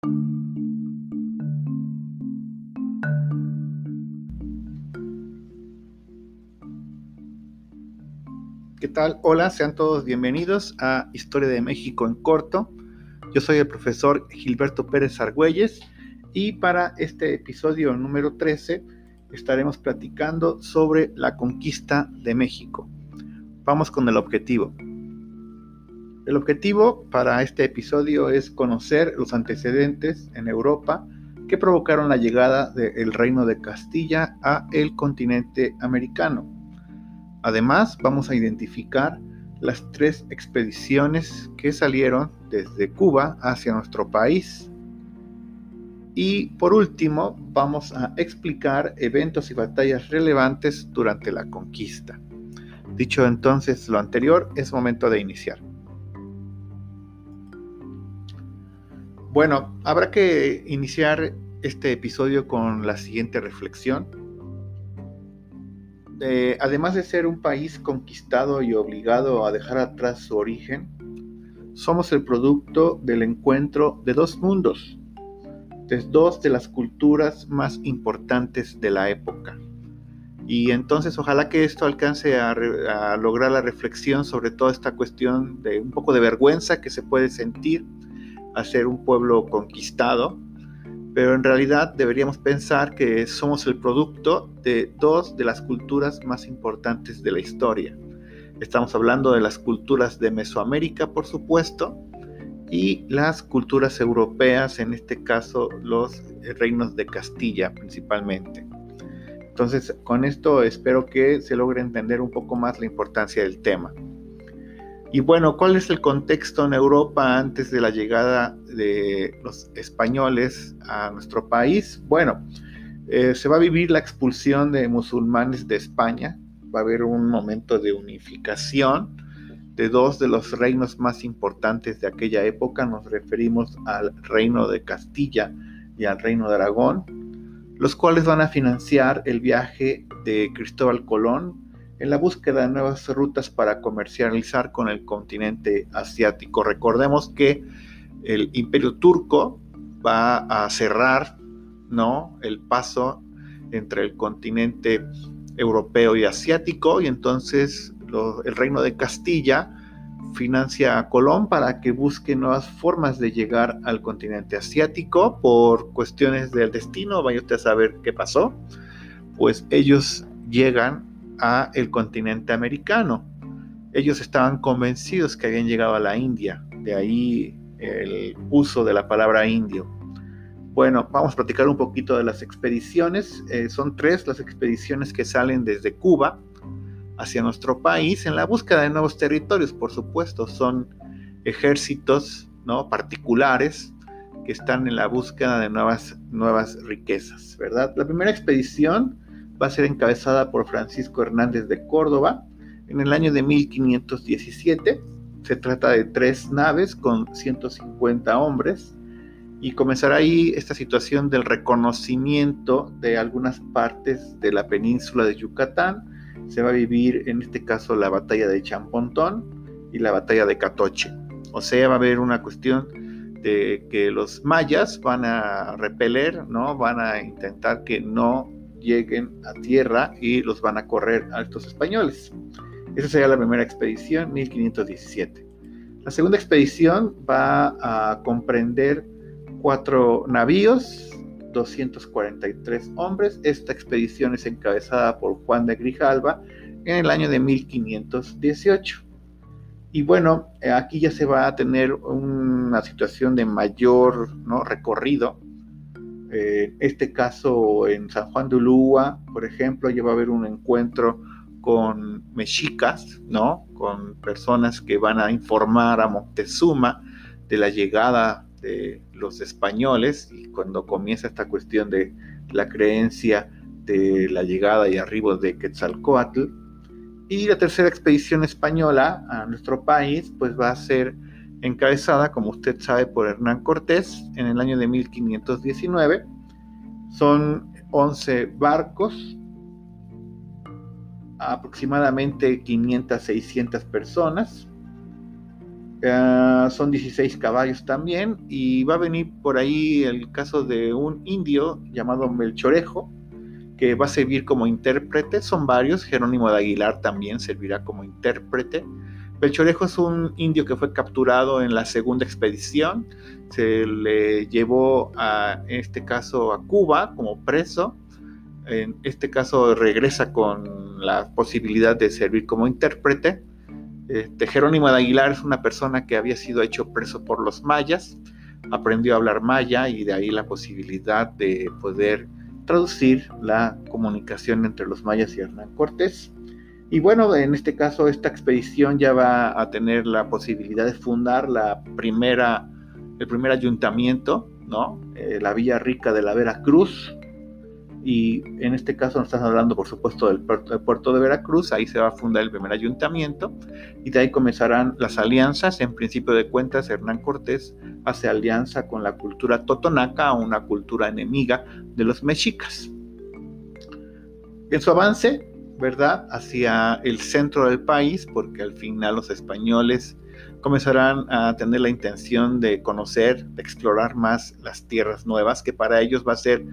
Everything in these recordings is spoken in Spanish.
¿Qué tal? Hola, sean todos bienvenidos a Historia de México en corto. Yo soy el profesor Gilberto Pérez Argüelles y para este episodio número 13 estaremos platicando sobre la conquista de México. Vamos con el objetivo. El objetivo para este episodio es conocer los antecedentes en Europa que provocaron la llegada del Reino de Castilla a el continente americano Además, vamos a identificar las tres expediciones que salieron desde Cuba hacia nuestro país. Y por último, vamos a explicar eventos y batallas relevantes durante la conquista. Dicho entonces lo anterior, es momento de iniciar. Bueno, habrá que iniciar este episodio con la siguiente reflexión eh, además de ser un país conquistado y obligado a dejar atrás su origen, somos el producto del encuentro de dos mundos, de dos de las culturas más importantes de la época. Y entonces ojalá que esto alcance a, a, lograr la reflexión sobre toda esta cuestión de un poco de vergüenza que se puede sentir a ser un pueblo conquistado pero en realidad deberíamos pensar que somos el producto de dos de las culturas más importantes de la historia. Estamos hablando de las culturas de Mesoamérica, por supuesto, y las culturas europeas, en este caso los reinos de Castilla principalmente. Entonces, con esto espero que se logre entender un poco más la importancia del tema. Y bueno, ¿cuál es el contexto en Europa antes de la llegada de los españoles a nuestro país? Bueno, eh, se va a vivir la expulsión de musulmanes de España, va a haber un momento de unificación de dos de los reinos más importantes de aquella época, nos referimos al reino de Castilla y al reino de Aragón, los cuales van a financiar el viaje de Cristóbal Colón en la búsqueda de nuevas rutas para comercializar con el continente asiático. Recordemos que el imperio turco va a cerrar ¿no? el paso entre el continente europeo y asiático y entonces el reino de Castilla financia a Colón para que busque nuevas formas de llegar al continente asiático por cuestiones del destino, vaya usted a saber qué pasó, pues ellos llegan a el continente americano. Ellos estaban convencidos que habían llegado a la India, de ahí el uso de la palabra indio. Bueno, vamos a platicar un poquito de las expediciones. Eh, son tres las expediciones que salen desde Cuba hacia nuestro país en la búsqueda de nuevos territorios, por supuesto. Son ejércitos ¿no? particulares que están en la búsqueda de nuevas, nuevas riquezas, ¿verdad? La primera expedición va a ser encabezada por Francisco Hernández de Córdoba en el año de 1517. Se trata de tres naves con 150 hombres y comenzará ahí esta situación del reconocimiento de algunas partes de la península de Yucatán. Se va a vivir en este caso la batalla de Champontón y la batalla de Catoche. O sea, va a haber una cuestión de que los mayas van a repeler, ¿no? Van a intentar que no lleguen a tierra y los van a correr a estos españoles. Esa sería la primera expedición, 1517. La segunda expedición va a comprender cuatro navíos, 243 hombres. Esta expedición es encabezada por Juan de Grijalva en el año de 1518. Y bueno, aquí ya se va a tener una situación de mayor ¿no? recorrido en este caso, en San Juan de Ulúa, por ejemplo, ya va a haber un encuentro con mexicas, ¿no? Con personas que van a informar a Moctezuma de la llegada de los españoles y cuando comienza esta cuestión de la creencia de la llegada y arribo de Quetzalcoatl. Y la tercera expedición española a nuestro país, pues va a ser encabezada, como usted sabe, por Hernán Cortés en el año de 1519. Son 11 barcos, aproximadamente 500, 600 personas. Ah, son 16 caballos también y va a venir por ahí el caso de un indio llamado Melchorejo que va a servir como intérprete, son varios, Jerónimo de Aguilar también servirá como intérprete. Melchorejo es un indio que fue capturado en la segunda expedición, se le llevó a, en este caso a Cuba como preso, en este caso regresa con la posibilidad de servir como intérprete. Este, Jerónimo de Aguilar es una persona que había sido hecho preso por los mayas, aprendió a hablar maya y de ahí la posibilidad de poder traducir la comunicación entre los mayas y Hernán Cortés. Y bueno, en este caso esta expedición ya va a tener la posibilidad de fundar la primera, el primer ayuntamiento, ¿no? Eh, la Villa Rica de la Veracruz, y en este caso nos están hablando por supuesto del puerto, de Veracruz, ahí se va a fundar el primer ayuntamiento y de ahí comenzarán las alianzas, en principio de cuentas Hernán Cortés hace alianza con la cultura totonaca, una cultura enemiga de los mexicas. En su avance, ¿verdad?, hacia el centro del país, porque al final los españoles comenzarán a tener la intención de conocer, de explorar más las tierras nuevas, que para ellos va a ser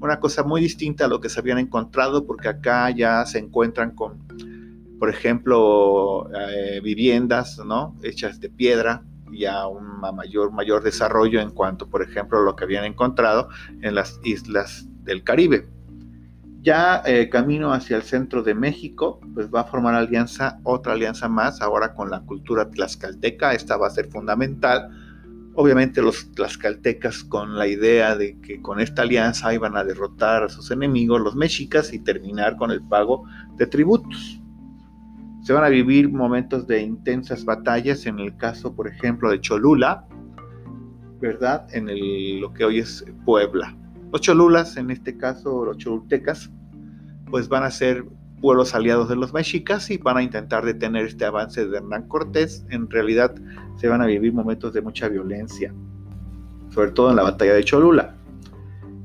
una cosa muy distinta a lo que se habían encontrado, porque acá ya se encuentran con, por ejemplo, eh, viviendas ¿no? hechas de piedra, ya un mayor, mayor desarrollo en cuanto, por ejemplo, a lo que habían encontrado en las islas del Caribe. Ya eh, camino hacia el centro de México, pues va a formar alianza, otra alianza más, ahora con la cultura tlaxcalteca, esta va a ser fundamental Obviamente los tlaxcaltecas con la idea de que con esta alianza iban a derrotar a sus enemigos, los mexicas, y terminar con el pago de tributos. Se van a vivir momentos de intensas batallas, en el caso, por ejemplo, de Cholula, ¿verdad? En lo que hoy es Puebla. Los cholulas, en este caso los cholultecas, pues van a ser pueblos aliados de los mexicas y van a intentar detener este avance de Hernán Cortés. En realidad se van a vivir momentos de mucha violencia, sobre todo en la batalla de Cholula.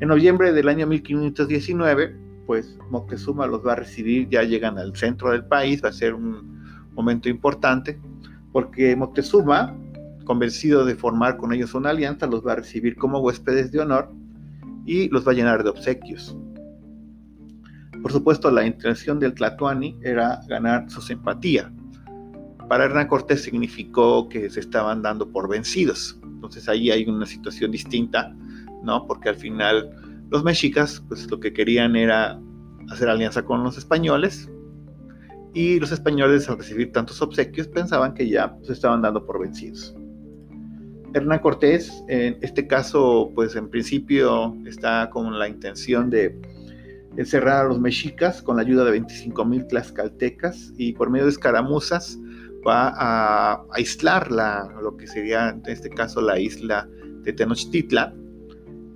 En noviembre del año 1519, pues Moctezuma los va a recibir, ya llegan al centro del país, va a ser un momento importante, porque Moctezuma, convencido de formar con ellos una alianza, los va a recibir como huéspedes de honor y los va a llenar de obsequios. Por supuesto, la intención del Tlatoani era ganar su simpatía. Para Hernán Cortés significó que se estaban dando por vencidos. Entonces ahí hay una situación distinta, ¿no? Porque al final los mexicas, pues lo que querían era hacer alianza con los españoles y los españoles al recibir tantos obsequios pensaban que ya se estaban dando por vencidos. Hernán Cortés, en este caso, pues en principio está con la intención de encerrar a los mexicas con la ayuda de 25 mil tlaxcaltecas y por medio de escaramuzas va a aislar la, lo que sería en este caso la isla de Tenochtitlan,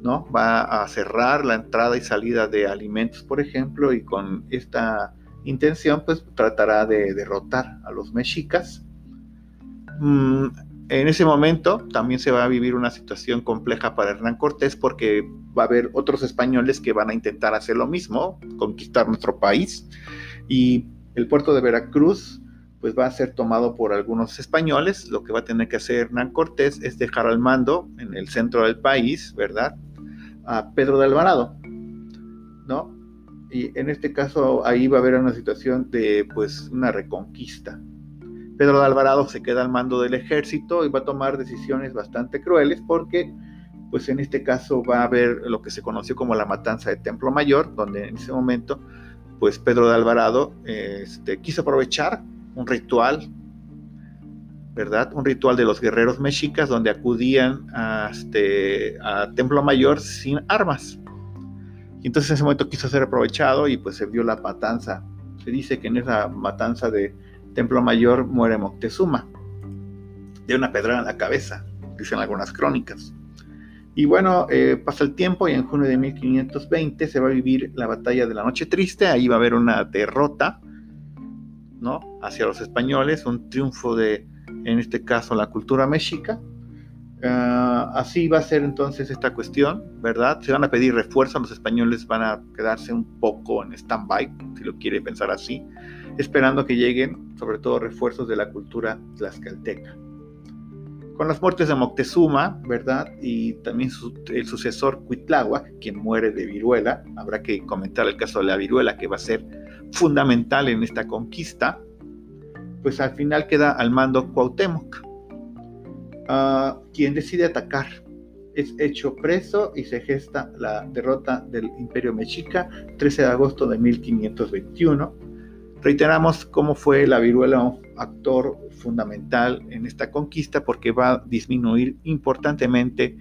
¿no? Va a cerrar la entrada y salida de alimentos, por ejemplo, y con esta intención pues tratará de derrotar a los mexicas. Mm, en ese momento también se va a vivir una situación compleja para Hernán Cortés porque va a haber otros españoles que van a intentar hacer lo mismo, conquistar nuestro país. Y el puerto de Veracruz pues va a ser tomado por algunos españoles. Lo que va a tener que hacer Hernán Cortés es dejar al mando en el centro del país, ¿verdad? A Pedro de Alvarado, ¿no? Y en este caso ahí va a haber una situación de pues una reconquista, Pedro de Alvarado se queda al mando del ejército y va a tomar decisiones bastante crueles porque, pues en este caso va a haber lo que se conoció como la matanza de Templo Mayor, donde en ese momento, pues Pedro de Alvarado este, quiso aprovechar un ritual, ¿verdad? Un ritual de los guerreros mexicas donde acudían a, este, a Templo Mayor sin armas. Y entonces en ese momento quiso ser aprovechado y pues se vio la matanza. Se dice que en esa matanza de Templo Mayor muere Moctezuma, de una pedrada en la cabeza, dicen algunas crónicas. Y bueno, eh, pasa el tiempo y en junio de 1520 se va a vivir la batalla de la Noche Triste, ahí va a haber una derrota, ¿no? Hacia los españoles, un triunfo de, en este caso, la cultura mexica. Ah, así va a ser entonces esta cuestión, ¿verdad? Se van a pedir refuerzos, los españoles van a quedarse un poco en stand-by, si lo quiere pensar así esperando que lleguen sobre todo refuerzos de la cultura tlaxcalteca. Con las muertes de Moctezuma, ¿verdad? Y también el sucesor Cuitlagua, quien muere de viruela, habrá que comentar el caso de la viruela que va a ser fundamental en esta conquista, pues al final queda al mando Cuauhtémoc, uh, quien decide atacar. Es hecho preso y se gesta la derrota del Imperio Mexica 13 de agosto de 1521. Reiteramos cómo fue la viruela un actor fundamental en esta conquista porque va a disminuir importantemente,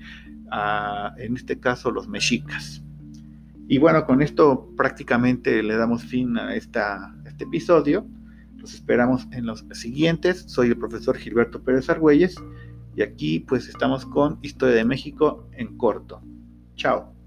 a, en este caso, los mexicas. Y bueno, con esto prácticamente le damos fin a esta, este episodio. Los esperamos en los siguientes. Soy el profesor Gilberto Pérez Argüelles y aquí pues estamos con Historia de México en corto. Chao.